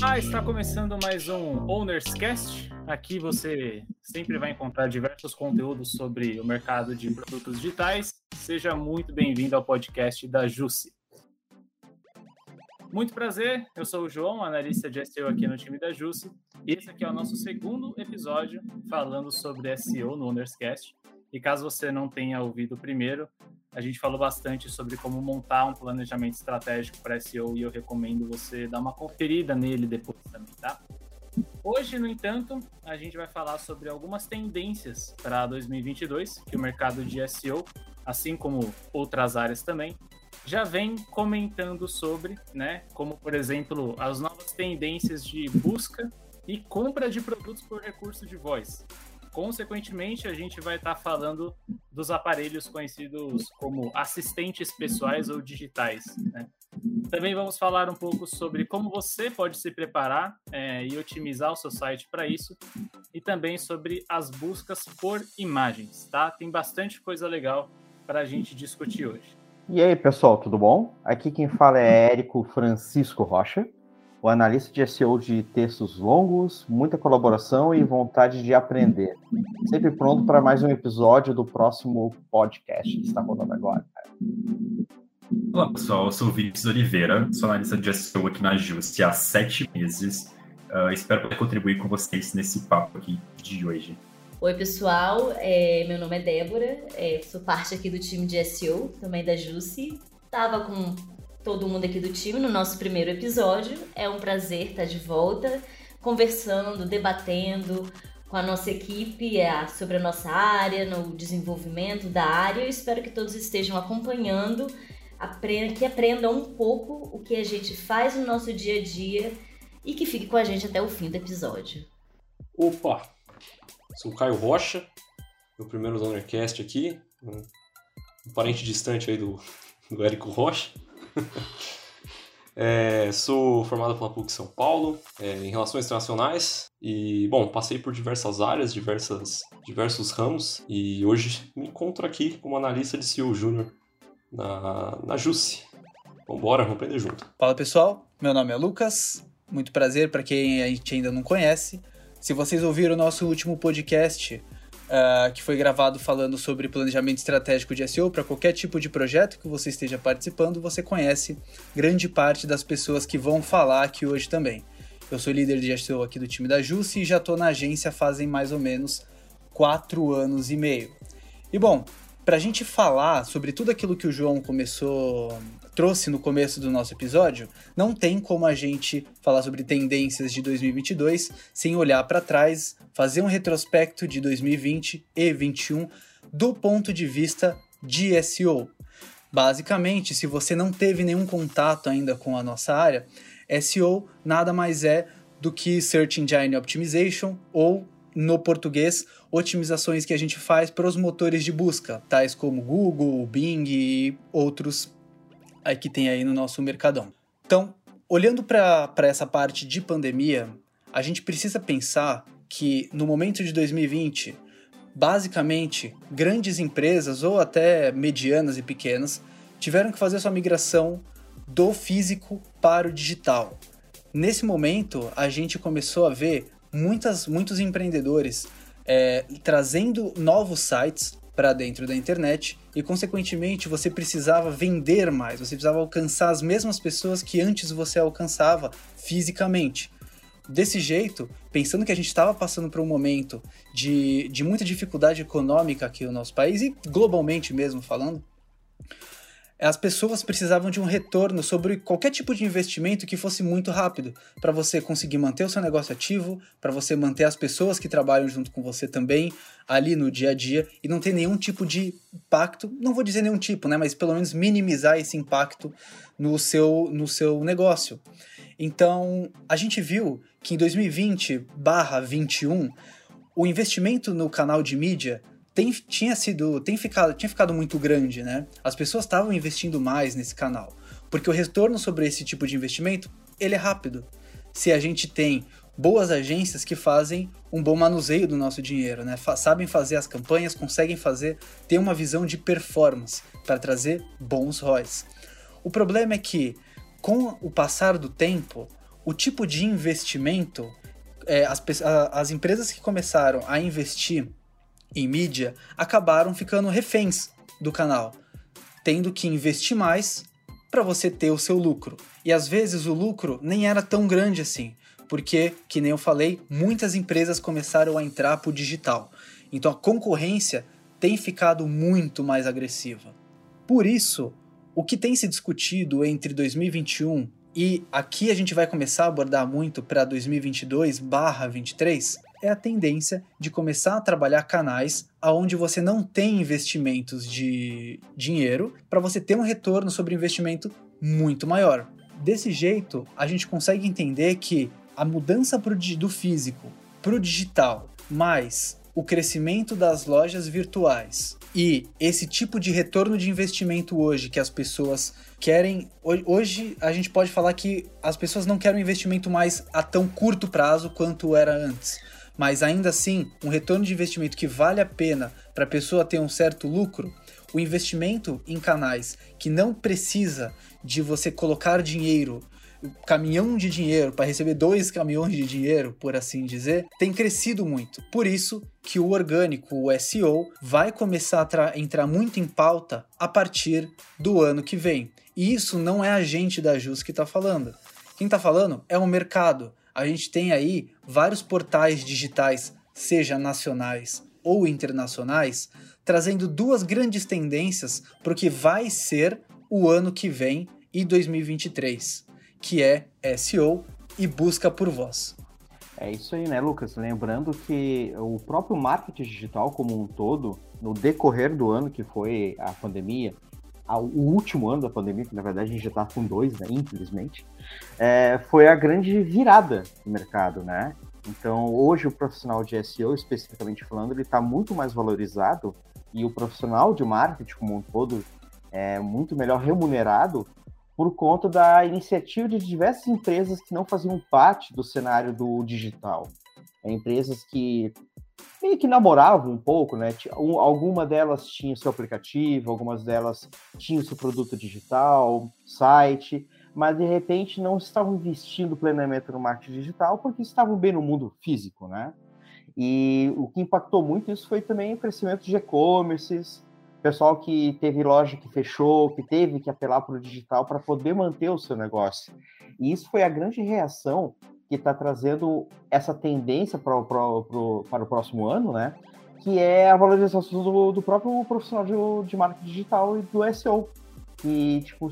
Olá, está começando mais um Owners Cast. Aqui você sempre vai encontrar diversos conteúdos sobre o mercado de produtos digitais. Seja muito bem-vindo ao podcast da Jussi. Muito prazer, eu sou o João, analista de SEO aqui no time da Jussi. E esse aqui é o nosso segundo episódio falando sobre SEO no Owners Cast. E caso você não tenha ouvido o primeiro, a gente falou bastante sobre como montar um planejamento estratégico para SEO e eu recomendo você dar uma conferida nele depois também, tá? Hoje, no entanto, a gente vai falar sobre algumas tendências para 2022 que o mercado de SEO, assim como outras áreas também, já vem comentando sobre, né? Como, por exemplo, as novas tendências de busca e compra de produtos por recurso de voz. Consequentemente, a gente vai estar tá falando dos aparelhos conhecidos como assistentes pessoais ou digitais. Né? Também vamos falar um pouco sobre como você pode se preparar é, e otimizar o seu site para isso, e também sobre as buscas por imagens. Tá? Tem bastante coisa legal para a gente discutir hoje. E aí, pessoal, tudo bom? Aqui quem fala é Érico Francisco Rocha o analista de SEO de textos longos, muita colaboração e vontade de aprender. Sempre pronto para mais um episódio do próximo podcast que está rolando agora. Olá, pessoal. Eu sou o Vinícius Oliveira, sou analista de SEO aqui na Just há sete meses. Uh, espero poder contribuir com vocês nesse papo aqui de hoje. Oi, pessoal. É, meu nome é Débora, é, sou parte aqui do time de SEO, também da Jussi. Estava com todo mundo aqui do time no nosso primeiro episódio. É um prazer estar de volta, conversando, debatendo com a nossa equipe é, sobre a nossa área, no desenvolvimento da área. Eu espero que todos estejam acompanhando, que aprendam um pouco o que a gente faz no nosso dia a dia e que fique com a gente até o fim do episódio. Opa! Sou o Caio Rocha, meu primeiro Donorcast aqui, um parente distante aí do, do Érico Rocha. É, sou formado pela PUC São Paulo é, em Relações Internacionais e, bom, passei por diversas áreas, diversas, diversos ramos e hoje me encontro aqui como analista de CEO Júnior na, na JUSI. Vambora, vamos aprender junto. Fala pessoal, meu nome é Lucas, muito prazer para quem a gente ainda não conhece. Se vocês ouviram o nosso último podcast, uh, que foi gravado falando sobre planejamento estratégico de SEO para qualquer tipo de projeto que você esteja participando, você conhece grande parte das pessoas que vão falar aqui hoje também. Eu sou líder de SEO aqui do time da Jusce e já estou na agência fazem mais ou menos quatro anos e meio. E bom, para a gente falar sobre tudo aquilo que o João começou trouxe no começo do nosso episódio, não tem como a gente falar sobre tendências de 2022 sem olhar para trás, fazer um retrospecto de 2020 e 2021 do ponto de vista de SEO. Basicamente, se você não teve nenhum contato ainda com a nossa área, SEO nada mais é do que Search Engine Optimization ou no português, otimizações que a gente faz para os motores de busca, tais como Google, Bing e outros que tem aí no nosso mercadão. Então, olhando para essa parte de pandemia, a gente precisa pensar que no momento de 2020, basicamente, grandes empresas ou até medianas e pequenas tiveram que fazer sua migração do físico para o digital. Nesse momento, a gente começou a ver muitas, muitos empreendedores é, trazendo novos sites para dentro da internet e, consequentemente, você precisava vender mais, você precisava alcançar as mesmas pessoas que antes você alcançava fisicamente. Desse jeito, pensando que a gente estava passando por um momento de, de muita dificuldade econômica aqui no nosso país e globalmente mesmo falando, as pessoas precisavam de um retorno sobre qualquer tipo de investimento que fosse muito rápido, para você conseguir manter o seu negócio ativo, para você manter as pessoas que trabalham junto com você também ali no dia a dia e não ter nenhum tipo de impacto, não vou dizer nenhum tipo, né, mas pelo menos minimizar esse impacto no seu no seu negócio. Então, a gente viu que em 2020/21 o investimento no canal de mídia tem, tinha sido, tem ficado, tinha ficado muito grande, né? As pessoas estavam investindo mais nesse canal, porque o retorno sobre esse tipo de investimento, ele é rápido. Se a gente tem boas agências que fazem um bom manuseio do nosso dinheiro, né? Fa sabem fazer as campanhas, conseguem fazer, ter uma visão de performance para trazer bons ROIs. O problema é que, com o passar do tempo, o tipo de investimento, é, as, as empresas que começaram a investir em mídia acabaram ficando reféns do canal, tendo que investir mais para você ter o seu lucro. E às vezes o lucro nem era tão grande assim, porque, que nem eu falei, muitas empresas começaram a entrar para o digital. Então a concorrência tem ficado muito mais agressiva. Por isso, o que tem se discutido entre 2021 e aqui a gente vai começar a abordar muito para 2022/23 é a tendência de começar a trabalhar canais aonde você não tem investimentos de dinheiro para você ter um retorno sobre investimento muito maior. Desse jeito, a gente consegue entender que a mudança do físico para o digital, mais o crescimento das lojas virtuais e esse tipo de retorno de investimento hoje que as pessoas querem. Hoje a gente pode falar que as pessoas não querem um investimento mais a tão curto prazo quanto era antes mas ainda assim, um retorno de investimento que vale a pena para a pessoa ter um certo lucro, o investimento em canais que não precisa de você colocar dinheiro, caminhão de dinheiro para receber dois caminhões de dinheiro, por assim dizer, tem crescido muito. Por isso que o orgânico, o SEO, vai começar a entrar muito em pauta a partir do ano que vem. E isso não é a gente da Jus que está falando. Quem está falando é o mercado a gente tem aí vários portais digitais, seja nacionais ou internacionais, trazendo duas grandes tendências para o que vai ser o ano que vem e 2023, que é SEO e busca por voz. É isso aí, né, Lucas? Lembrando que o próprio marketing digital como um todo, no decorrer do ano que foi a pandemia, o último ano da pandemia, que na verdade a gente já está com dois, né, infelizmente, é, foi a grande virada do mercado, né? Então, hoje o profissional de SEO, especificamente falando, ele está muito mais valorizado e o profissional de marketing como um todo é muito melhor remunerado por conta da iniciativa de diversas empresas que não faziam parte do cenário do digital. É, empresas que meio que namoravam um pouco, né? Alguma delas tinha seu aplicativo, algumas delas tinham seu produto digital, site, mas de repente não estavam investindo plenamente no marketing digital porque estavam bem no mundo físico, né? E o que impactou muito isso foi também o crescimento de e-commerces, pessoal que teve loja que fechou, que teve que apelar para o digital para poder manter o seu negócio. E isso foi a grande reação que está trazendo essa tendência para o para o próximo ano, né? Que é a valorização do, do próprio profissional de, de marketing digital e do SEO. Que, tipo,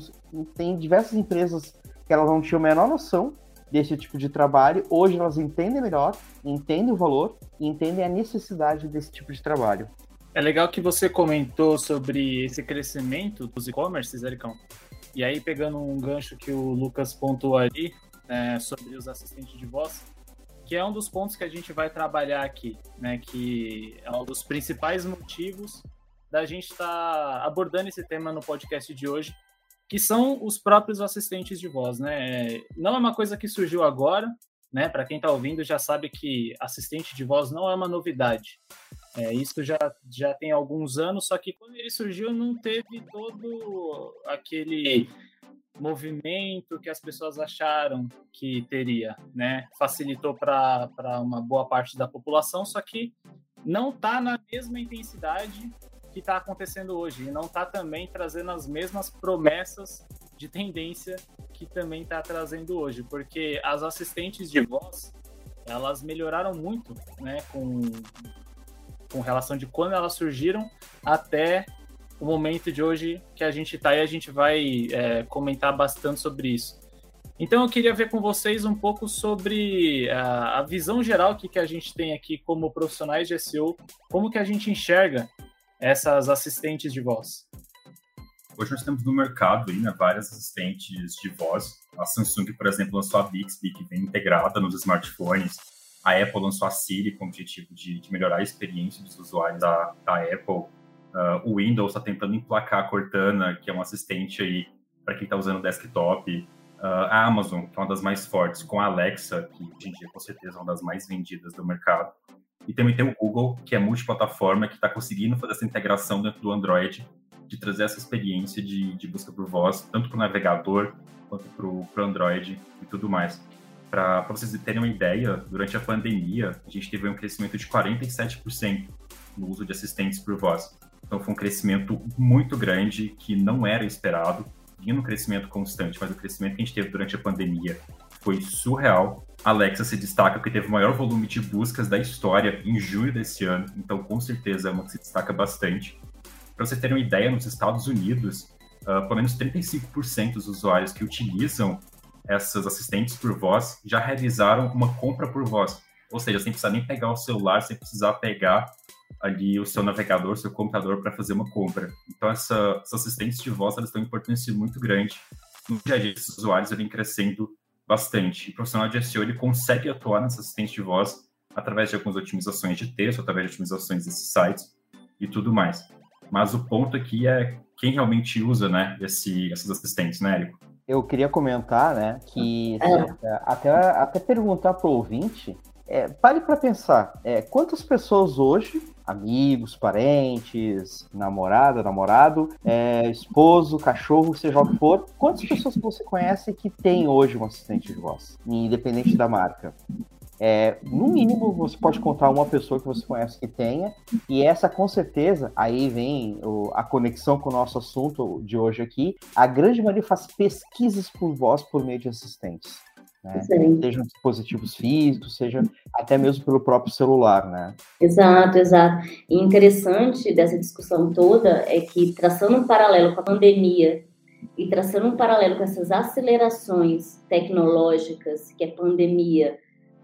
tem diversas empresas que elas não tinham a menor noção desse tipo de trabalho. Hoje elas entendem melhor, entendem o valor e entendem a necessidade desse tipo de trabalho. É legal que você comentou sobre esse crescimento dos e-commerces, Ericão. E aí, pegando um gancho que o Lucas pontuou ali, é, sobre os assistentes de voz, que é um dos pontos que a gente vai trabalhar aqui, né? Que é um dos principais motivos da gente estar tá abordando esse tema no podcast de hoje, que são os próprios assistentes de voz, né? Não é uma coisa que surgiu agora, né? Para quem está ouvindo já sabe que assistente de voz não é uma novidade. É, isso já, já tem alguns anos, só que quando ele surgiu não teve todo aquele movimento que as pessoas acharam que teria, né? Facilitou para uma boa parte da população, só que não está na mesma intensidade que está acontecendo hoje e não está também trazendo as mesmas promessas de tendência que também está trazendo hoje, porque as assistentes de voz elas melhoraram muito, né, com, com relação de quando elas surgiram até o momento de hoje que a gente está e a gente vai é, comentar bastante sobre isso. Então eu queria ver com vocês um pouco sobre a, a visão geral que, que a gente tem aqui como profissionais de SEO, como que a gente enxerga essas assistentes de voz. Hoje nós temos no mercado aí, né, várias assistentes de voz. A Samsung, por exemplo, lançou a Bixby, que vem integrada nos smartphones. A Apple lançou a Siri com o objetivo de, de melhorar a experiência dos usuários da, da Apple. Uh, o Windows está tentando emplacar a Cortana, que é um assistente aí para quem está usando desktop. Uh, a Amazon, que é uma das mais fortes, com a Alexa, que hoje em dia com certeza é uma das mais vendidas do mercado. E também tem o Google, que é multiplataforma, que está conseguindo fazer essa integração dentro do Android, de trazer essa experiência de, de busca por voz, tanto para o navegador quanto para o Android e tudo mais. Para vocês terem uma ideia, durante a pandemia, a gente teve um crescimento de 47% no uso de assistentes por voz. Então foi um crescimento muito grande que não era esperado, vinha no crescimento constante, mas o crescimento que a gente teve durante a pandemia foi surreal. A Alexa se destaca porque teve o maior volume de buscas da história em junho desse ano, então com certeza é uma que se destaca bastante. Para vocês terem uma ideia, nos Estados Unidos, uh, pelo menos 35% dos usuários que utilizam essas assistentes por voz já realizaram uma compra por voz. Ou seja, sem precisar nem pegar o celular, sem precisar pegar ali o seu navegador, seu computador para fazer uma compra. Então, essa, essas assistentes de voz elas têm uma importância muito grande no dia a dia desses usuários, vem crescendo bastante. E o profissional de SEO ele consegue atuar nessas assistentes de voz através de algumas otimizações de texto, através de otimizações desses sites e tudo mais. Mas o ponto aqui é quem realmente usa né, esse, essas assistentes, né, Érico? Eu queria comentar, né, que é. até, até perguntar para o ouvinte, é, pare para pensar, é, quantas pessoas hoje, amigos, parentes, namorada, namorado, é, esposo, cachorro, seja o que for, quantas pessoas você conhece que tem hoje um assistente de voz, independente da marca? É, no mínimo, você pode contar uma pessoa que você conhece que tenha, e essa com certeza, aí vem o, a conexão com o nosso assunto de hoje aqui. A grande maioria faz pesquisas por voz por meio de assistentes. Né? Sejam dispositivos físicos, seja até mesmo pelo próprio celular, né? Exato, exato. E interessante dessa discussão toda é que, traçando um paralelo com a pandemia e traçando um paralelo com essas acelerações tecnológicas que a pandemia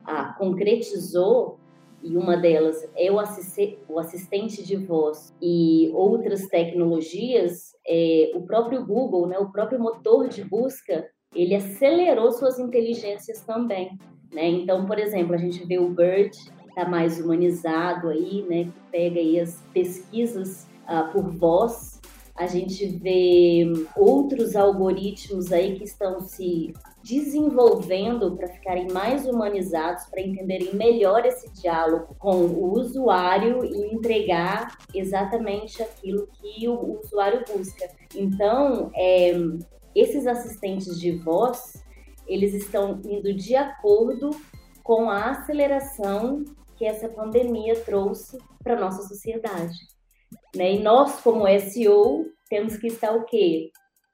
a concretizou, e uma delas é o assistente de voz e outras tecnologias, é, o próprio Google, né, o próprio motor de busca, ele acelerou suas inteligências também. Né? Então, por exemplo, a gente vê o Bird, está mais humanizado aí, né, que pega aí as pesquisas uh, por voz. A gente vê outros algoritmos aí que estão se desenvolvendo para ficarem mais humanizados, para entenderem melhor esse diálogo com o usuário e entregar exatamente aquilo que o usuário busca. Então, é, esses assistentes de voz, eles estão indo de acordo com a aceleração que essa pandemia trouxe para nossa sociedade. Né? E nós, como SEO, temos que estar o quê?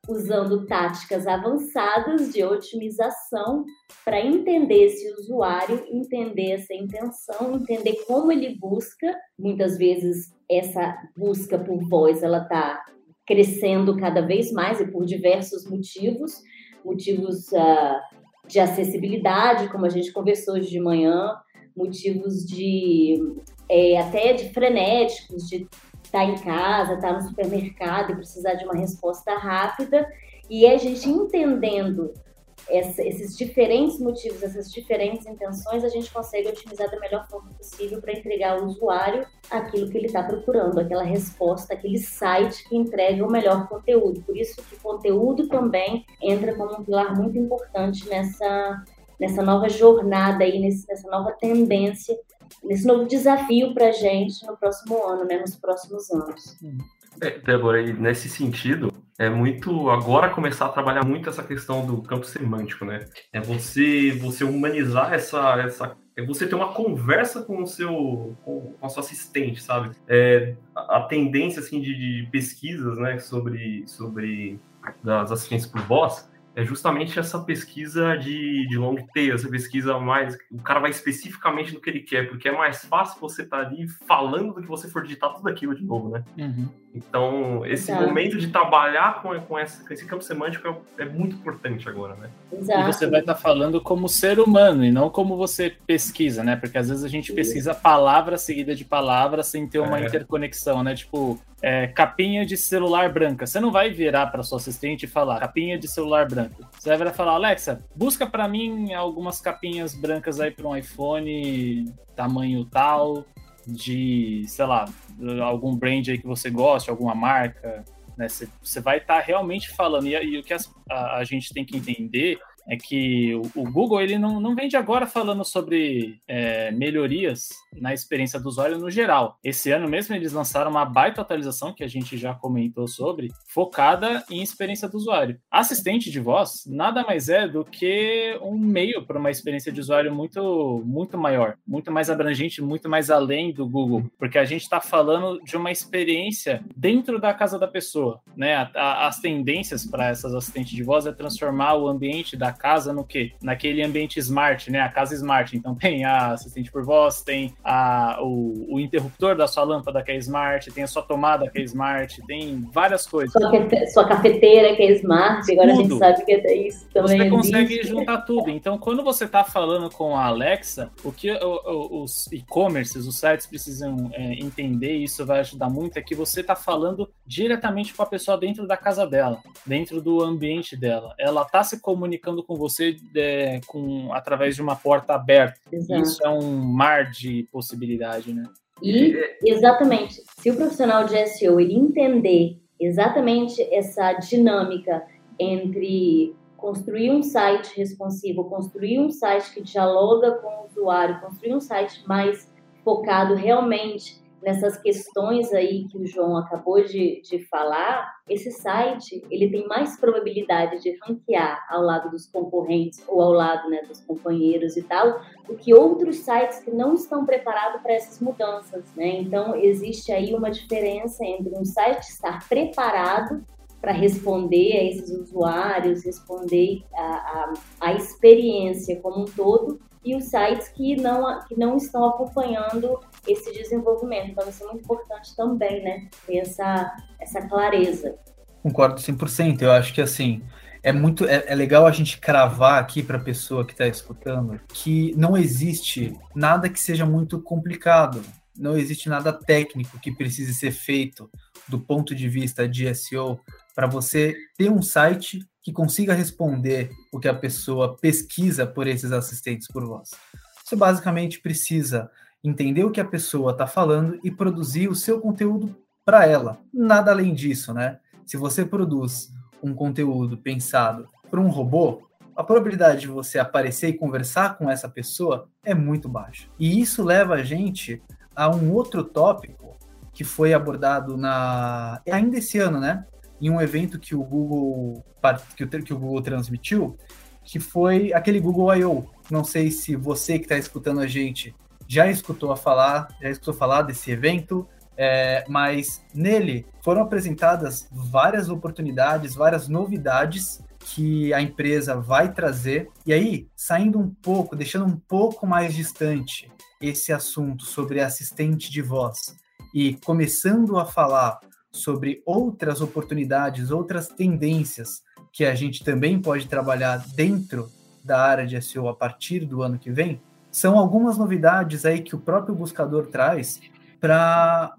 usando táticas avançadas de otimização para entender esse usuário, entender essa intenção, entender como ele busca. Muitas vezes essa busca por voz ela está crescendo cada vez mais e por diversos motivos, motivos uh, de acessibilidade, como a gente conversou hoje de manhã, motivos de é, até de frenéticos, de está em casa, está no supermercado e precisar de uma resposta rápida, e a gente entendendo essa, esses diferentes motivos, essas diferentes intenções, a gente consegue otimizar da melhor forma possível para entregar ao usuário aquilo que ele está procurando, aquela resposta, aquele site que entrega o melhor conteúdo. Por isso que conteúdo também entra como um pilar muito importante nessa, nessa nova jornada aí, nessa nova tendência nesse novo desafio para a gente no próximo ano, né, nos próximos anos. É, Débora, e nesse sentido, é muito agora começar a trabalhar muito essa questão do campo semântico, né? É você você humanizar essa essa é você ter uma conversa com o seu com, a sua assistente, sabe? É, a, tendência assim de, de, pesquisas, né, sobre sobre das assistentes por voz é justamente essa pesquisa de, de long tail, essa pesquisa mais. O cara vai especificamente no que ele quer, porque é mais fácil você estar tá ali falando do que você for digitar tudo aquilo de novo, né? Uhum. Então, esse Exato. momento de trabalhar com, com, esse, com esse campo semântico é, é, muito importante agora, né? Exato. E você vai estar tá falando como ser humano e não como você pesquisa, né? Porque às vezes a gente pesquisa palavra seguida de palavra sem ter uma é. interconexão, né? Tipo, é, capinha de celular branca. Você não vai virar para sua assistente e falar capinha de celular branca. Você vai falar, Alexa, busca para mim algumas capinhas brancas aí para um iPhone tamanho tal, de, sei lá, algum brand aí que você goste, alguma marca. Né? Você, vai estar tá realmente falando. E, e o que a, a gente tem que entender é que o, Google ele não, não vem de agora falando sobre é, melhorias na experiência do usuário no geral. Esse ano mesmo eles lançaram uma baita atualização que a gente já comentou sobre, focada em experiência do usuário. Assistente de voz nada mais é do que um meio para uma experiência de usuário muito, muito maior, muito mais abrangente, muito mais além do Google, porque a gente está falando de uma experiência dentro da casa da pessoa, né? A, a, as tendências para essas assistentes de voz é transformar o ambiente da casa no quê? Naquele ambiente smart, né? A casa smart. Então tem a assistente por voz, tem a, o, o interruptor da sua lâmpada que é smart, tem a sua tomada que é smart, tem várias coisas. Sua, sua cafeteira que é smart, agora tudo. a gente sabe que é isso também. Você consegue juntar tudo. Então, quando você está falando com a Alexa, o que os e-commerces, os sites precisam é, entender, e isso vai ajudar muito, é que você está falando diretamente com a pessoa dentro da casa dela, dentro do ambiente dela. Ela está se comunicando com você é, com, através de uma porta aberta. Exato. Isso é um mar de possibilidade, né? E, exatamente, se o profissional de SEO ele entender exatamente essa dinâmica entre construir um site responsivo, construir um site que dialoga com o usuário, construir um site mais focado realmente nessas questões aí que o João acabou de, de falar, esse site ele tem mais probabilidade de ranquear ao lado dos concorrentes ou ao lado né, dos companheiros e tal, do que outros sites que não estão preparados para essas mudanças. Né? Então, existe aí uma diferença entre um site estar preparado para responder a esses usuários, responder a, a, a, experiência como um todo e os sites que não, que não estão acompanhando esse desenvolvimento. Então, isso é muito importante também, né? Ter essa, essa clareza. Concordo 100%. Eu acho que, assim, é muito é, é legal a gente cravar aqui para a pessoa que está escutando que não existe nada que seja muito complicado. Não existe nada técnico que precise ser feito do ponto de vista de SEO para você ter um site que consiga responder o que a pessoa pesquisa por esses assistentes por voz. Você basicamente precisa entender o que a pessoa está falando e produzir o seu conteúdo para ela. Nada além disso, né? Se você produz um conteúdo pensado para um robô, a probabilidade de você aparecer e conversar com essa pessoa é muito baixa. E isso leva a gente a um outro tópico que foi abordado na ainda esse ano, né? Em um evento que o Google que o, Google transmitiu, que foi aquele Google I.O. Não sei se você que está escutando a gente já escutou a falar, já escutou falar desse evento, é, mas nele foram apresentadas várias oportunidades, várias novidades que a empresa vai trazer. E aí, saindo um pouco, deixando um pouco mais distante esse assunto sobre assistente de voz e começando a falar sobre outras oportunidades, outras tendências que a gente também pode trabalhar dentro da área de SEO a partir do ano que vem, são algumas novidades aí que o próprio buscador traz para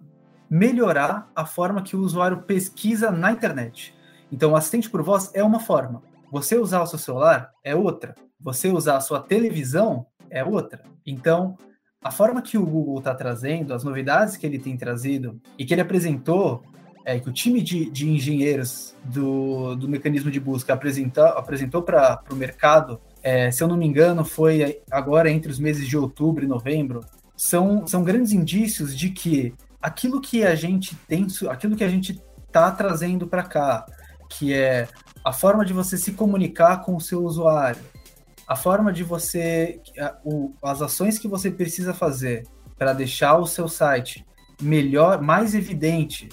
melhorar a forma que o usuário pesquisa na internet. Então, o assistente por voz é uma forma. Você usar o seu celular é outra. Você usar a sua televisão é outra. Então, a forma que o Google está trazendo, as novidades que ele tem trazido e que ele apresentou, é, que o time de, de engenheiros do, do mecanismo de busca apresentou, apresentou para o mercado é, se eu não me engano, foi agora entre os meses de outubro e novembro, são, são grandes indícios de que aquilo que a gente tem, aquilo que a gente está trazendo para cá, que é a forma de você se comunicar com o seu usuário, a forma de você, as ações que você precisa fazer para deixar o seu site melhor, mais evidente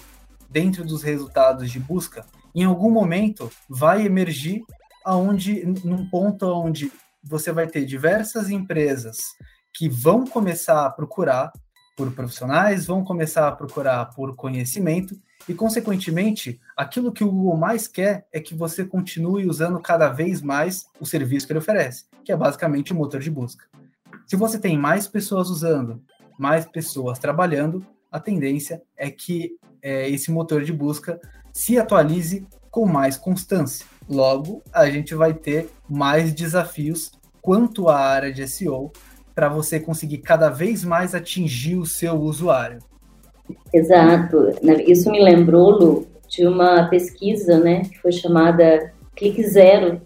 dentro dos resultados de busca, em algum momento vai emergir aonde num ponto onde você vai ter diversas empresas que vão começar a procurar por profissionais, vão começar a procurar por conhecimento e, consequentemente, aquilo que o Google mais quer é que você continue usando cada vez mais o serviço que ele oferece, que é basicamente o motor de busca. Se você tem mais pessoas usando, mais pessoas trabalhando, a tendência é que é, esse motor de busca se atualize com mais constância. Logo, a gente vai ter mais desafios quanto à área de SEO para você conseguir cada vez mais atingir o seu usuário. Exato. Isso me lembrou, Lu, de uma pesquisa né, que foi chamada Clique Zero,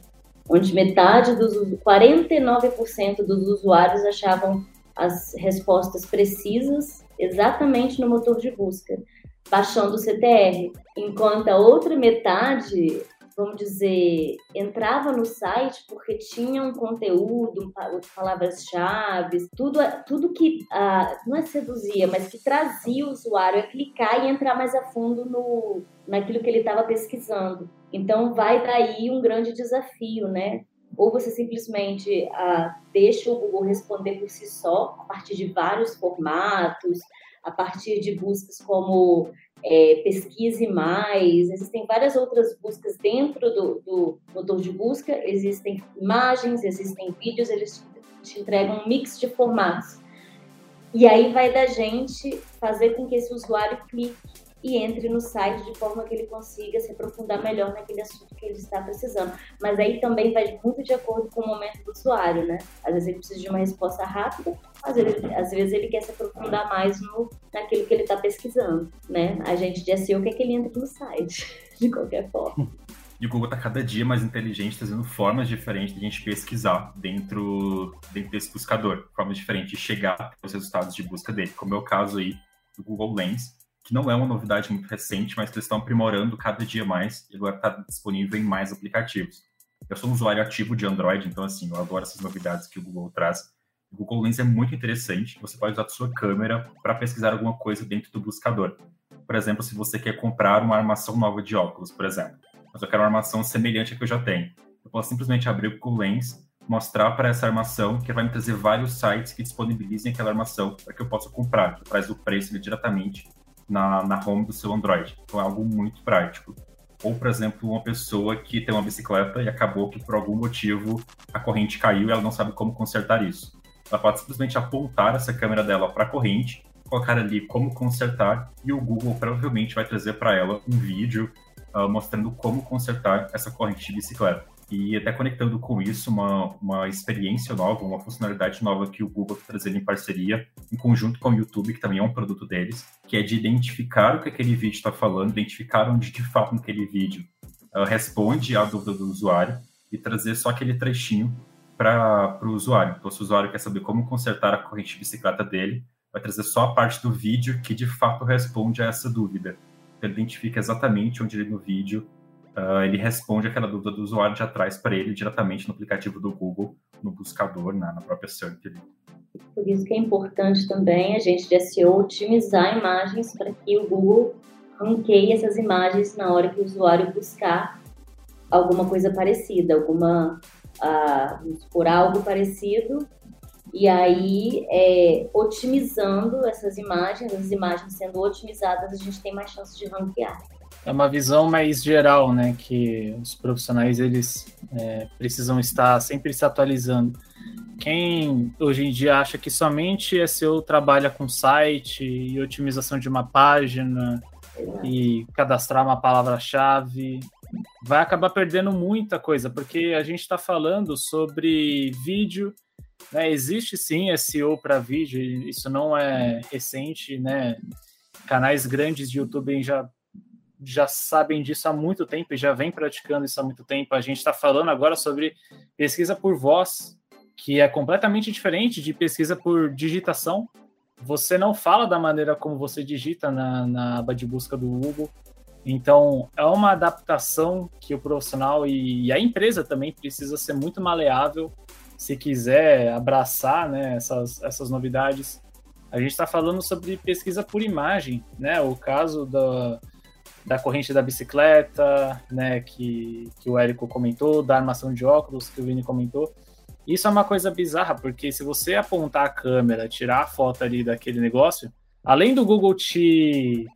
onde metade dos 49% dos usuários achavam as respostas precisas exatamente no motor de busca, baixando o CTR, enquanto a outra metade vamos dizer, entrava no site porque tinha um conteúdo, palavras-chave, tudo, tudo que não é seduzia, mas que trazia o usuário a clicar e entrar mais a fundo no, naquilo que ele estava pesquisando. Então, vai daí um grande desafio, né? Ou você simplesmente uh, deixa o Google responder por si só, a partir de vários formatos, a partir de buscas como é, pesquise mais, existem várias outras buscas dentro do, do, motor de busca, existem imagens, existem vídeos, eles te entregam um mix de formatos. E aí vai da gente fazer com que esse usuário clique e entre no site de forma que ele consiga se aprofundar melhor naquele assunto que ele está precisando. Mas aí também vai muito de acordo com o momento do usuário, né? Às vezes ele precisa de uma resposta rápida, às vezes, às vezes ele quer se aprofundar mais no, naquilo que ele está pesquisando, né? A gente de SEO quer que ele entre no site, de qualquer forma. E o Google está cada dia mais inteligente, trazendo formas diferentes de a gente pesquisar dentro, dentro desse buscador, formas diferentes de chegar aos resultados de busca dele, como é o caso aí do Google Lens, que não é uma novidade muito recente, mas que eles estão aprimorando cada dia mais e agora está disponível em mais aplicativos. Eu sou um usuário ativo de Android, então assim, eu adoro essas novidades que o Google traz. O Google Lens é muito interessante, você pode usar a sua câmera para pesquisar alguma coisa dentro do buscador. Por exemplo, se você quer comprar uma armação nova de óculos, por exemplo, mas eu quero uma armação semelhante à que eu já tenho. Eu posso simplesmente abrir o Google Lens, mostrar para essa armação, que vai me trazer vários sites que disponibilizem aquela armação para que eu possa comprar, que traz o preço diretamente na, na home do seu Android. Então é algo muito prático. Ou, por exemplo, uma pessoa que tem uma bicicleta e acabou que por algum motivo a corrente caiu e ela não sabe como consertar isso. Ela pode simplesmente apontar essa câmera dela para a corrente, colocar ali como consertar e o Google provavelmente vai trazer para ela um vídeo uh, mostrando como consertar essa corrente de bicicleta. E até conectando com isso, uma, uma experiência nova, uma funcionalidade nova que o Google está trazendo em parceria, em conjunto com o YouTube, que também é um produto deles, que é de identificar o que aquele vídeo está falando, identificar onde de fato naquele vídeo uh, responde à dúvida do usuário e trazer só aquele trechinho para o usuário. Então, se o usuário quer saber como consertar a corrente de bicicleta dele, vai trazer só a parte do vídeo que de fato responde a essa dúvida. Então, ele identifica exatamente onde ele no vídeo uh, ele responde aquela dúvida do usuário já traz para ele diretamente no aplicativo do Google, no buscador, na, na própria search. Por isso que é importante também a gente de SEO otimizar imagens para que o Google ranqueie essas imagens na hora que o usuário buscar alguma coisa parecida, alguma uh, por algo parecido e aí é, otimizando essas imagens, as imagens sendo otimizadas, a gente tem mais chance de ranquear é uma visão mais geral, né? Que os profissionais eles é, precisam estar sempre se atualizando. Quem hoje em dia acha que somente SEO trabalha com site e otimização de uma página e cadastrar uma palavra-chave vai acabar perdendo muita coisa, porque a gente está falando sobre vídeo. Né? Existe sim SEO para vídeo, isso não é recente, né? Canais grandes de YouTube já já sabem disso há muito tempo e já vem praticando isso há muito tempo. A gente está falando agora sobre pesquisa por voz, que é completamente diferente de pesquisa por digitação. Você não fala da maneira como você digita na, na aba de busca do Google. Então, é uma adaptação que o profissional e, e a empresa também precisa ser muito maleável se quiser abraçar né, essas, essas novidades. A gente está falando sobre pesquisa por imagem, né? O caso da, da corrente da bicicleta, né, que, que o Érico comentou, da armação de óculos, que o Vini comentou. Isso é uma coisa bizarra, porque se você apontar a câmera, tirar a foto ali daquele negócio, além do Google te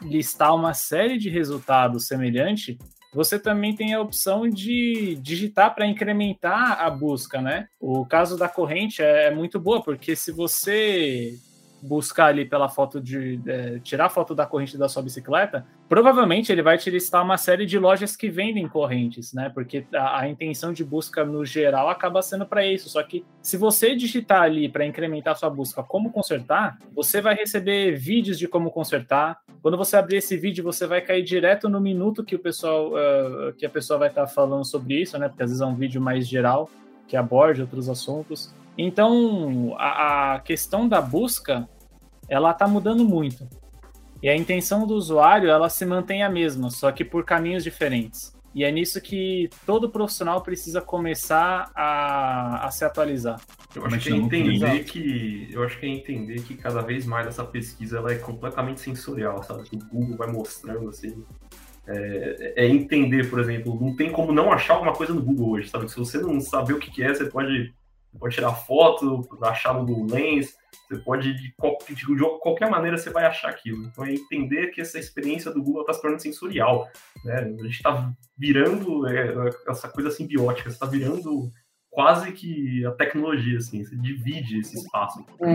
listar uma série de resultados semelhantes, você também tem a opção de digitar para incrementar a busca, né? O caso da corrente é, é muito boa, porque se você buscar ali pela foto de. É, tirar a foto da corrente da sua bicicleta, provavelmente ele vai te listar uma série de lojas que vendem correntes, né? Porque a, a intenção de busca no geral acaba sendo para isso. Só que se você digitar ali para incrementar sua busca como consertar, você vai receber vídeos de como consertar, quando você abrir esse vídeo, você vai cair direto no minuto que o pessoal, uh, que a pessoa vai estar falando sobre isso, né? Porque às vezes é um vídeo mais geral que aborde outros assuntos. Então, a, a questão da busca, ela está mudando muito. E a intenção do usuário, ela se mantém a mesma, só que por caminhos diferentes. E é nisso que todo profissional precisa começar a, a se atualizar. Eu acho que é entender que eu acho que é entender que cada vez mais essa pesquisa ela é completamente sensorial, sabe? O Google vai mostrando assim. É, é, entender, por exemplo, não tem como não achar alguma coisa no Google hoje, sabe? Se você não saber o que é, você pode, pode tirar foto, achar no Lens, você pode, de, qualquer, maneira, você vai achar aquilo. Então, é entender que essa experiência do Google está se tornando sensorial. Né? A gente está virando é, essa coisa simbiótica, está virando quase que a tecnologia, assim, você divide esse espaço. É,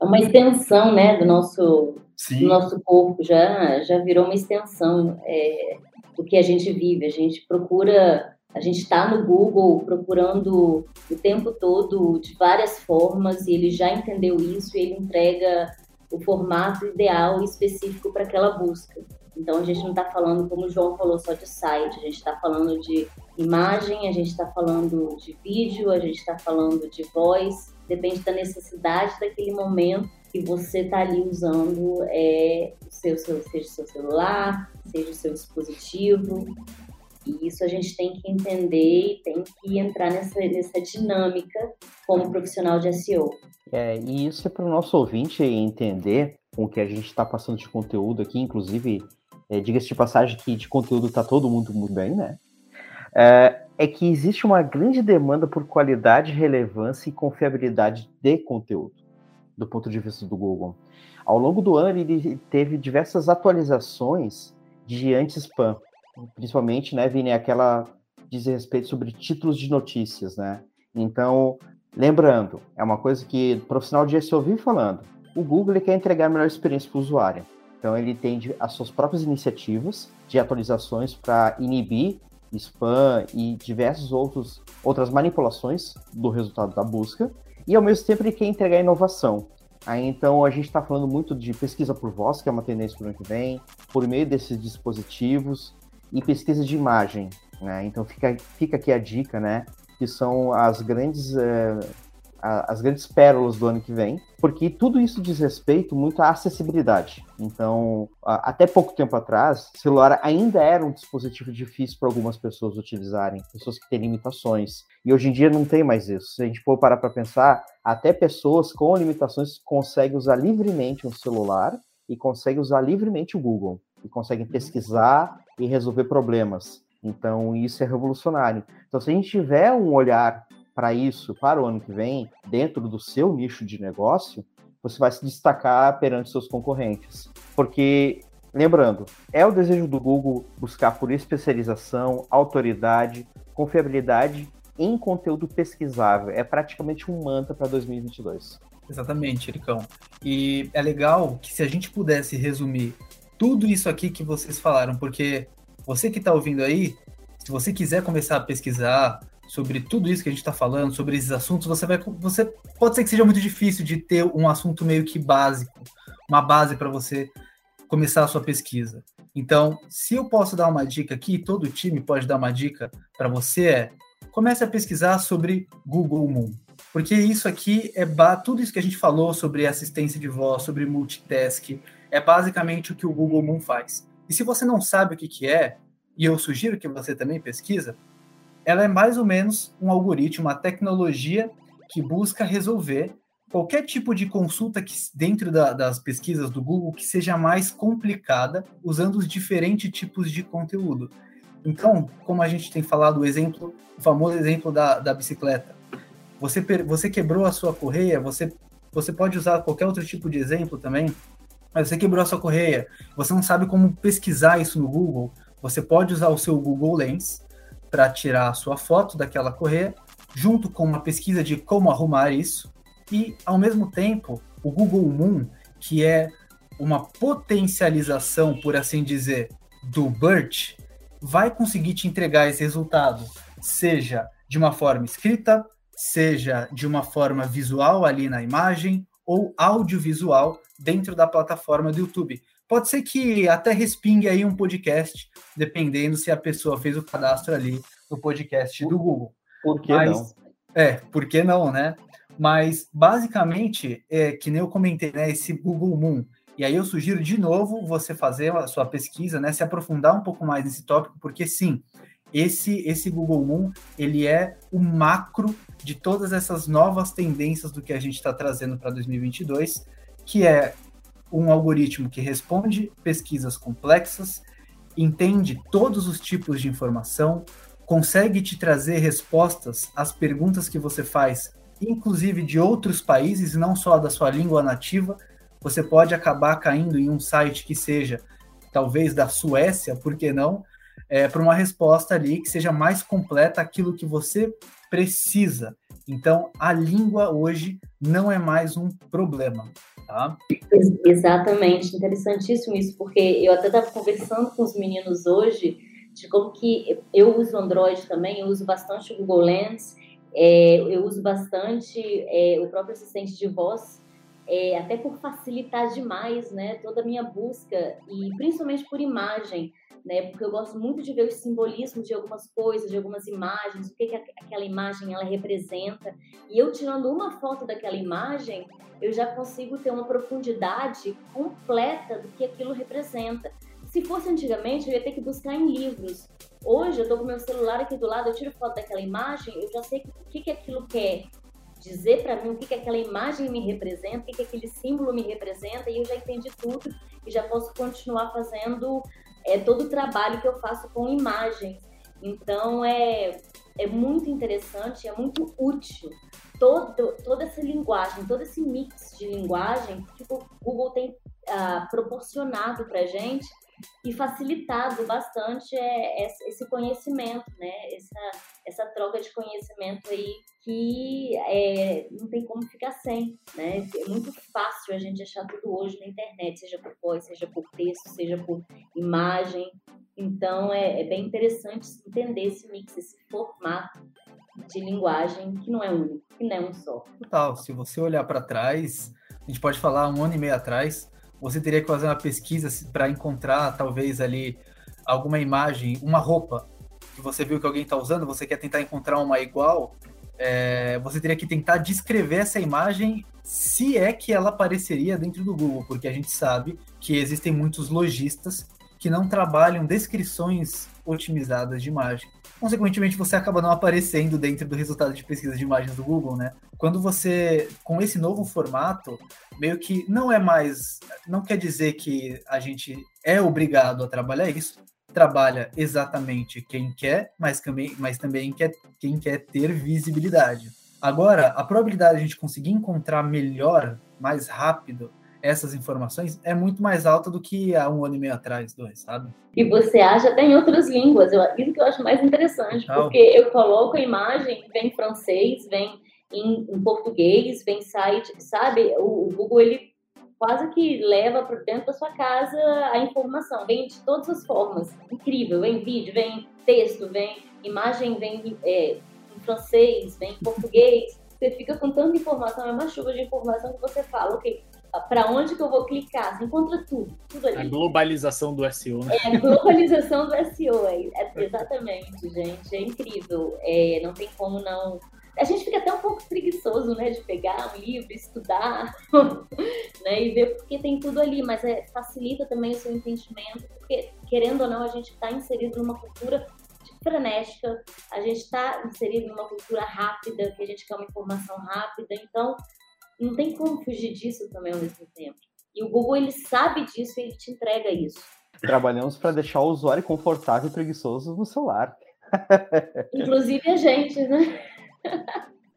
é uma extensão, né, do nosso, do nosso corpo, já, já virou uma extensão é, do que a gente vive. A gente procura a gente está no Google procurando o tempo todo de várias formas e ele já entendeu isso e ele entrega o formato ideal e específico para aquela busca. Então a gente não está falando, como o João falou, só de site, a gente está falando de imagem, a gente está falando de vídeo, a gente está falando de voz, depende da necessidade daquele momento que você está ali usando é, seu, seu, seja o seu celular, seja o seu dispositivo. E isso a gente tem que entender e tem que entrar nessa, nessa dinâmica como profissional de SEO. É, e isso é para o nosso ouvinte entender com o que a gente está passando de conteúdo aqui, inclusive, é, diga-se de passagem que de conteúdo está todo mundo muito bem, né? É, é que existe uma grande demanda por qualidade, relevância e confiabilidade de conteúdo, do ponto de vista do Google. Ao longo do ano, ele teve diversas atualizações de anti-spam principalmente, né, Vini, é aquela diz respeito sobre títulos de notícias, né? Então, lembrando, é uma coisa que o profissional de SEO vive falando. O Google quer entregar a melhor experiência para o usuário. Então, ele tem as suas próprias iniciativas de atualizações para inibir spam e diversas outros, outras manipulações do resultado da busca. E, ao mesmo tempo, ele quer entregar inovação. Aí, então, a gente está falando muito de pesquisa por voz, que é uma tendência para o ano que vem, por meio desses dispositivos, e pesquisa de imagem. Né? Então fica, fica aqui a dica, né? Que são as grandes, uh, as grandes pérolas do ano que vem, porque tudo isso diz respeito muito à acessibilidade. Então, até pouco tempo atrás, celular ainda era um dispositivo difícil para algumas pessoas utilizarem, pessoas que têm limitações. E hoje em dia não tem mais isso. Se a gente for parar para pensar, até pessoas com limitações conseguem usar livremente um celular e conseguem usar livremente o Google e conseguem pesquisar e resolver problemas. Então, isso é revolucionário. Então, se a gente tiver um olhar para isso para o ano que vem, dentro do seu nicho de negócio, você vai se destacar perante seus concorrentes. Porque, lembrando, é o desejo do Google buscar por especialização, autoridade, confiabilidade em conteúdo pesquisável. É praticamente um mantra para 2022. Exatamente, Ericão. E é legal que se a gente pudesse resumir tudo isso aqui que vocês falaram, porque você que está ouvindo aí, se você quiser começar a pesquisar sobre tudo isso que a gente está falando, sobre esses assuntos, você vai, você pode ser que seja muito difícil de ter um assunto meio que básico, uma base para você começar a sua pesquisa. Então, se eu posso dar uma dica aqui, todo time pode dar uma dica para você é comece a pesquisar sobre Google Moon. Porque isso aqui é tudo isso que a gente falou sobre assistência de voz, sobre multitask, é basicamente o que o Google Moon faz. E se você não sabe o que, que é, e eu sugiro que você também pesquisa, ela é mais ou menos um algoritmo, uma tecnologia que busca resolver qualquer tipo de consulta que dentro da, das pesquisas do Google que seja mais complicada, usando os diferentes tipos de conteúdo. Então, como a gente tem falado, o exemplo, o famoso exemplo da, da bicicleta. Você, você quebrou a sua correia, você, você pode usar qualquer outro tipo de exemplo também, mas você quebrou a sua correia, você não sabe como pesquisar isso no Google, você pode usar o seu Google Lens para tirar a sua foto daquela correia, junto com uma pesquisa de como arrumar isso, e ao mesmo tempo o Google Moon, que é uma potencialização, por assim dizer, do BERT, vai conseguir te entregar esse resultado, seja de uma forma escrita, seja de uma forma visual ali na imagem, ou audiovisual dentro da plataforma do YouTube. pode ser que até respingue aí um podcast, dependendo se a pessoa fez o cadastro ali no podcast do Google. Por que Mas, não? É, por que não, né? Mas basicamente, é, que nem eu comentei, né? Esse Google Moon. E aí eu sugiro de novo você fazer a sua pesquisa, né? Se aprofundar um pouco mais nesse tópico, porque sim, esse esse Google Moon ele é o macro de todas essas novas tendências do que a gente está trazendo para 2022, que é um algoritmo que responde pesquisas complexas, entende todos os tipos de informação, consegue te trazer respostas às perguntas que você faz, inclusive de outros países, não só da sua língua nativa. Você pode acabar caindo em um site que seja talvez da Suécia, por que não? É, para uma resposta ali que seja mais completa aquilo que você precisa. Então, a língua hoje não é mais um problema. Tá? Exatamente, interessantíssimo isso, porque eu até estava conversando com os meninos hoje de como que eu uso Android também, eu uso bastante o Google Lens, é, eu uso bastante é, o próprio assistente de voz, é, até por facilitar demais né, toda a minha busca, e principalmente por imagem, né, porque eu gosto muito de ver o simbolismo de algumas coisas, de algumas imagens, o que, que aquela imagem ela representa, e eu tirando uma foto daquela imagem, eu já consigo ter uma profundidade completa do que aquilo representa. Se fosse antigamente, eu ia ter que buscar em livros. Hoje, eu estou com meu celular aqui do lado, eu tiro foto daquela imagem, eu já sei o que, que aquilo quer dizer para mim, o que, que aquela imagem me representa, o que, que aquele símbolo me representa, e eu já entendi tudo e já posso continuar fazendo é, todo o trabalho que eu faço com imagens. Então, é, é muito interessante, é muito útil todo, toda essa linguagem, todo esse mix de linguagem que o Google tem ah, proporcionado para gente e facilitado bastante é, esse conhecimento, né? Essa, essa troca de conhecimento aí que é, não tem como ficar sem, né? É muito fácil a gente achar tudo hoje na internet, seja por voz, seja por texto, seja por imagem. Então é, é bem interessante entender esse mix, esse formato de linguagem que não é único, que não é um só. Total. Se você olhar para trás, a gente pode falar um ano e meio atrás, você teria que fazer uma pesquisa para encontrar talvez ali alguma imagem, uma roupa que você viu que alguém está usando, você quer tentar encontrar uma igual, é, você teria que tentar descrever essa imagem se é que ela apareceria dentro do Google, porque a gente sabe que existem muitos lojistas que não trabalham descrições otimizadas de imagem consequentemente você acaba não aparecendo dentro do resultado de pesquisa de imagens do Google, né? Quando você, com esse novo formato, meio que não é mais, não quer dizer que a gente é obrigado a trabalhar isso, trabalha exatamente quem quer, mas também, mas também quer, quem quer ter visibilidade. Agora, a probabilidade de a gente conseguir encontrar melhor, mais rápido, essas informações é muito mais alta do que há um ano e meio atrás, dois, sabe? E você acha até em outras línguas, eu, isso que eu acho mais interessante, porque eu coloco a imagem, vem em francês, vem em, em português, vem site, sabe? O, o, Google, ele quase que leva para dentro da sua casa a informação, vem de todas as formas, incrível, vem vídeo, vem texto, vem imagem, vem é, em francês, vem em português, você fica com tanta informação, é uma chuva de informação que você fala, ok, para onde que eu vou clicar? Você encontra tudo, tudo ali. A globalização do SEO, né? É, a globalização do SEO, é, é, exatamente, gente, é incrível. É, não tem como não... A gente fica até um pouco preguiçoso, né, de pegar um livro, estudar, né, e ver porque tem tudo ali, mas é, facilita também o seu entendimento, porque, querendo ou não, a gente está inserido numa cultura frenética, a gente está inserido numa cultura rápida, que a gente quer uma informação rápida, então não tem como fugir disso também ao mesmo tempo. E o Google ele sabe disso e ele te entrega isso. Trabalhamos para deixar o usuário confortável e preguiçoso no celular. Inclusive a gente, né?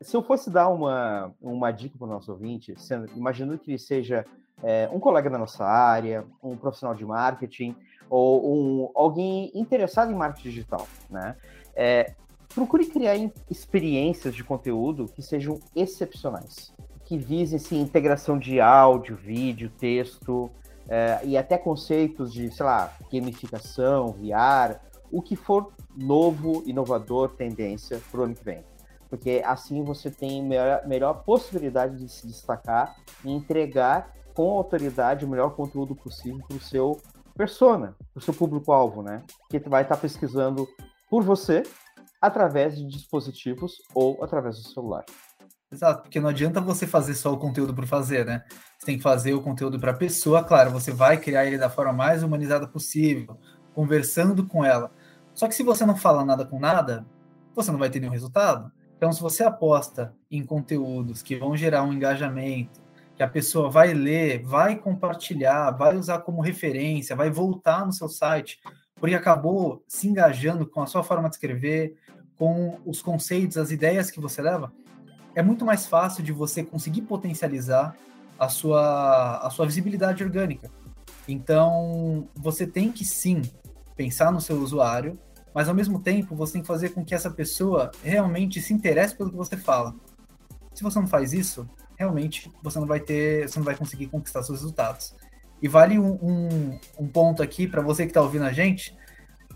Se eu fosse dar uma, uma dica para o nosso ouvinte, sendo, imaginando que ele seja é, um colega da nossa área, um profissional de marketing ou um, alguém interessado em marketing digital, né? É, procure criar experiências de conteúdo que sejam excepcionais que visem sim, integração de áudio, vídeo, texto, é, e até conceitos de, sei lá, gamificação, VR, o que for novo, inovador, tendência para o ano que vem. Porque assim você tem melhor, melhor possibilidade de se destacar e entregar com autoridade o melhor conteúdo possível para o seu persona, para o seu público-alvo, né? Que vai estar tá pesquisando por você através de dispositivos ou através do celular. Exato, porque não adianta você fazer só o conteúdo por fazer, né? Você tem que fazer o conteúdo para a pessoa, claro, você vai criar ele da forma mais humanizada possível, conversando com ela. Só que se você não fala nada com nada, você não vai ter nenhum resultado. Então, se você aposta em conteúdos que vão gerar um engajamento, que a pessoa vai ler, vai compartilhar, vai usar como referência, vai voltar no seu site, porque acabou se engajando com a sua forma de escrever, com os conceitos, as ideias que você leva, é muito mais fácil de você conseguir potencializar a sua, a sua visibilidade orgânica. Então, você tem que sim pensar no seu usuário, mas ao mesmo tempo você tem que fazer com que essa pessoa realmente se interesse pelo que você fala. Se você não faz isso, realmente você não vai ter, você não vai conseguir conquistar seus resultados. E vale um, um, um ponto aqui para você que está ouvindo a gente.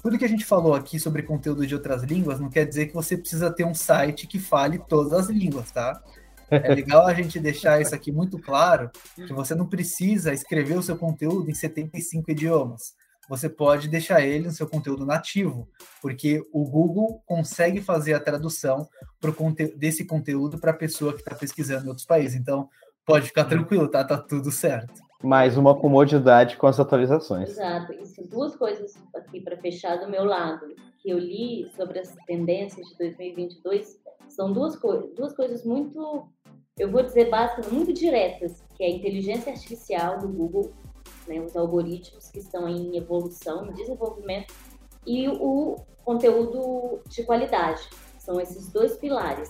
Tudo que a gente falou aqui sobre conteúdo de outras línguas não quer dizer que você precisa ter um site que fale todas as línguas, tá? É legal a gente deixar isso aqui muito claro, que você não precisa escrever o seu conteúdo em 75 idiomas você pode deixar ele no seu conteúdo nativo, porque o Google consegue fazer a tradução pro conte desse conteúdo para a pessoa que está pesquisando em outros países. Então, pode ficar tranquilo, tá? Tá tudo certo. Mais uma comodidade com as atualizações. Exato. E duas coisas aqui para fechar do meu lado, que eu li sobre as tendências de 2022, são duas, co duas coisas muito, eu vou dizer básicas, muito diretas, que é a inteligência artificial do Google né, os algoritmos que estão em evolução, em desenvolvimento, e o conteúdo de qualidade. São esses dois pilares.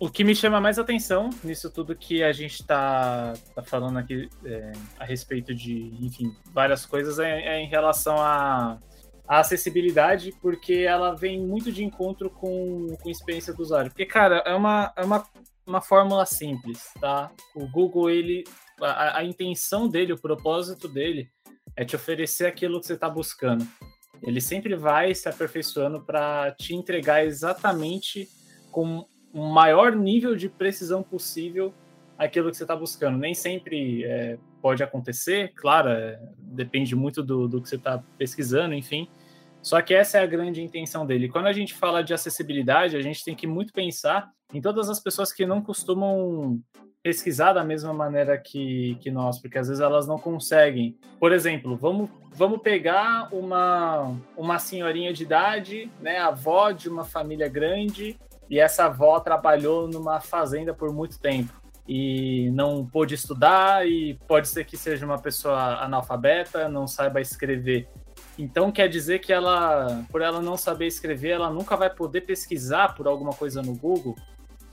O que me chama mais atenção nisso tudo que a gente está tá falando aqui é, a respeito de, enfim, várias coisas é, é em relação à, acessibilidade, porque ela vem muito de encontro com, com a experiência do usuário. Porque, cara, é uma, é uma, uma fórmula simples, tá? O Google, ele a, a intenção dele, o propósito dele é te oferecer aquilo que você está buscando. Ele sempre vai se aperfeiçoando para te entregar exatamente com maior nível de precisão possível aquilo que você está buscando. Nem sempre é, pode acontecer, claro, é, depende muito do, do que você está pesquisando, enfim. Só que essa é a grande intenção dele. Quando a gente fala de acessibilidade, a gente tem que muito pensar em todas as pessoas que não costumam pesquisar da mesma maneira que, que nós, porque às vezes elas não conseguem. Por exemplo, vamos, vamos pegar uma, uma senhorinha de idade, né, avó de uma família grande, e essa avó trabalhou numa fazenda por muito tempo e não pôde estudar e pode ser que seja uma pessoa analfabeta, não saiba escrever. Então quer dizer que ela, por ela não saber escrever, ela nunca vai poder pesquisar por alguma coisa no Google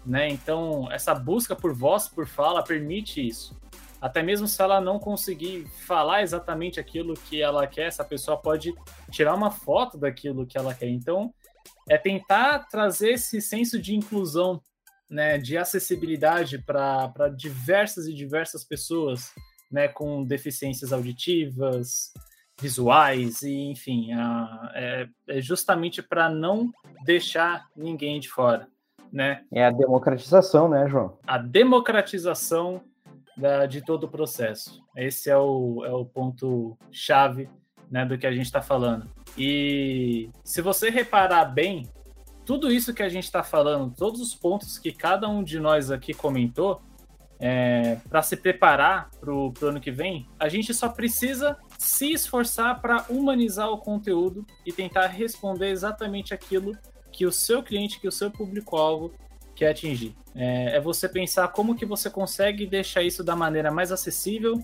né? Então, essa busca por voz, por fala, permite isso. Até mesmo se ela não conseguir falar exatamente aquilo que ela quer, essa pessoa pode tirar uma foto daquilo que ela quer. Então, é tentar trazer esse senso de inclusão, né, de acessibilidade para diversas e diversas pessoas, né, com deficiências auditivas, visuais e enfim, a, é, é justamente para não deixar ninguém de fora né? É a democratização, né, João? A democratização da, de todo o processo. Esse é o, é o ponto chave né, do que a gente está falando. E se você reparar bem, tudo isso que a gente está falando, todos os pontos que cada um de nós aqui comentou, é, para se preparar para o ano que vem, a gente só precisa se esforçar para humanizar o conteúdo e tentar responder exatamente aquilo que o seu cliente, que o seu público-alvo quer atingir. É, é, você pensar como que você consegue deixar isso da maneira mais acessível,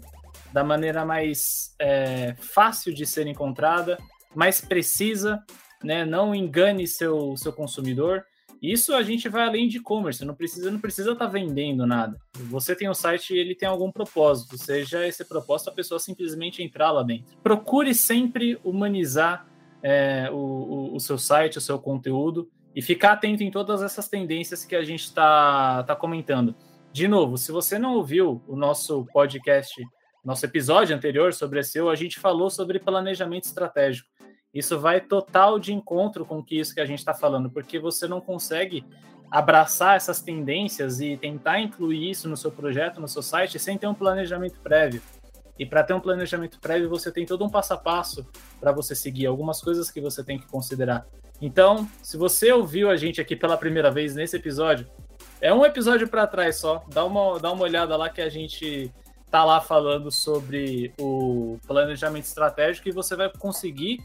da maneira mais é, fácil de ser encontrada, mais precisa, né? Não engane seu, seu consumidor. Isso a gente vai além de e-commerce, não precisa não precisa estar tá vendendo nada. Você tem um site e ele tem algum propósito, seja esse propósito a pessoa simplesmente entrar lá dentro. Procure sempre humanizar é, o, o, o, seu site, o seu conteúdo e ficar atento em todas essas tendências que a gente está tá comentando. De novo, se você não ouviu o nosso podcast, nosso episódio anterior sobre SEO, a gente falou sobre planejamento estratégico. Isso vai total de encontro com que isso que a gente está falando, porque você não consegue abraçar essas tendências e tentar incluir isso no seu projeto, no seu site, sem ter um planejamento prévio. E para ter um planejamento prévio, você tem todo um passo a passo para você seguir, algumas coisas que você tem que considerar. Então, se você ouviu a gente aqui pela primeira vez nesse episódio, é um episódio para trás só, dá uma, dá uma olhada lá que a gente tá lá falando sobre o planejamento estratégico e você vai conseguir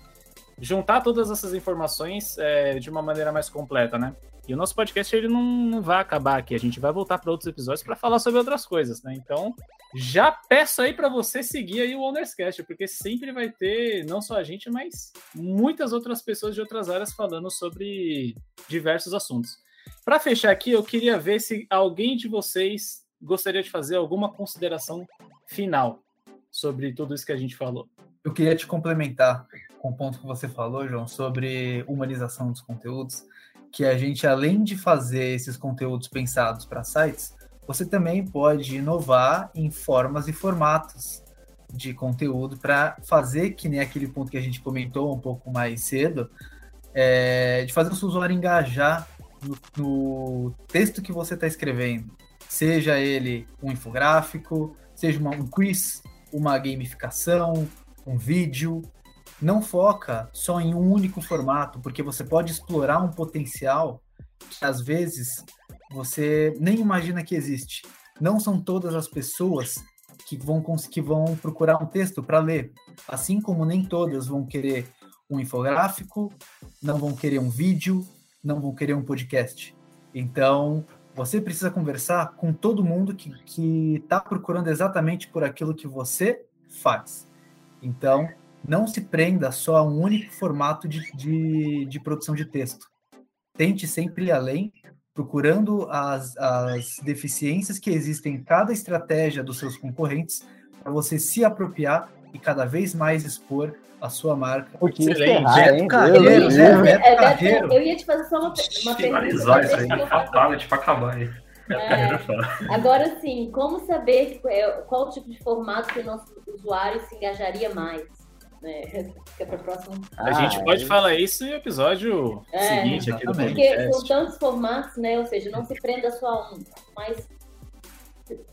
juntar todas essas informações é, de uma maneira mais completa, né? E o nosso podcast ele não, não vai acabar aqui, a gente vai voltar para outros episódios para falar sobre outras coisas, né? Então, já peço aí para você seguir aí o Ownerscast, porque sempre vai ter não só a gente, mas muitas outras pessoas de outras áreas falando sobre diversos assuntos. Para fechar aqui, eu queria ver se alguém de vocês gostaria de fazer alguma consideração final sobre tudo isso que a gente falou. Eu queria te complementar com o ponto que você falou, João, sobre humanização dos conteúdos, que a gente, além de fazer esses conteúdos pensados para sites, você também pode inovar em formas e formatos de conteúdo para fazer que nem aquele ponto que a gente comentou um pouco mais cedo, é, de fazer o seu usuário engajar no, no texto que você está escrevendo, seja ele um infográfico, seja uma, um quiz, uma gamificação, um vídeo. Não foca só em um único formato, porque você pode explorar um potencial que às vezes você nem imagina que existe. Não são todas as pessoas que vão, que vão procurar um texto para ler, assim como nem todas vão querer um infográfico, não vão querer um vídeo, não vão querer um podcast. Então, você precisa conversar com todo mundo que está procurando exatamente por aquilo que você faz. Então, não se prenda só a um único formato de, de, de produção de texto. Tente sempre ir além procurando as, as deficiências que existem em cada estratégia dos seus concorrentes para você se apropriar e cada vez mais expor a sua marca. Porque Excelente. Beto Carreiro, né? Beto é, Carreiro. Eu ia te fazer só uma, uma pergunta. Finalizar isso aí, fatality pra acabar aí. É, agora sim, como saber qual tipo de formato que o nosso usuário se engajaria mais? né? Fica para próximo. A gente ah, pode é. falar isso no episódio é, seguinte aqui do Porque são tantos formatos, né? Ou seja, não se prenda só a um, mas.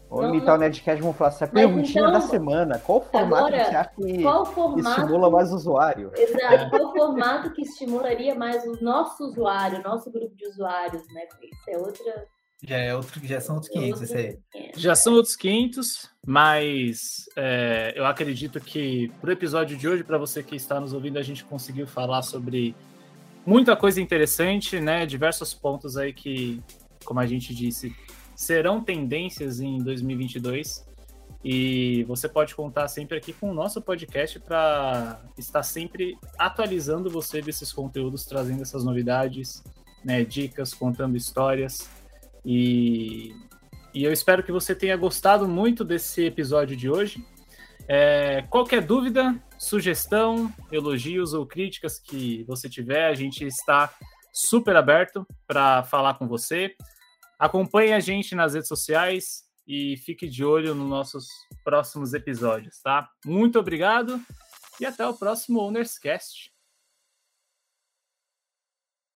Vamos imitar o Nerdcast, vamos falar assim, a perguntinha então, da semana. Qual formato agora, você acha que formato, estimula mais o usuário? Exato, qual formato que estimularia mais o nosso usuário, o nosso grupo de usuários, né? Isso é outra já, é outro, já são outros 500 isso aí. Já são outros 500, mas é, eu acredito que para o episódio de hoje, para você que está nos ouvindo, a gente conseguiu falar sobre muita coisa interessante, né? Diversos pontos aí que, como a gente disse, serão tendências em 2022. E você pode contar sempre aqui com o nosso podcast para estar sempre atualizando você desses conteúdos, trazendo essas novidades, né, dicas, contando histórias. E, e eu espero que você tenha gostado muito desse episódio de hoje. É, qualquer dúvida, sugestão, elogios ou críticas que você tiver, a gente está super aberto para falar com você. Acompanhe a gente nas redes sociais e fique de olho nos nossos próximos episódios, tá? Muito obrigado e até o próximo Ownerscast.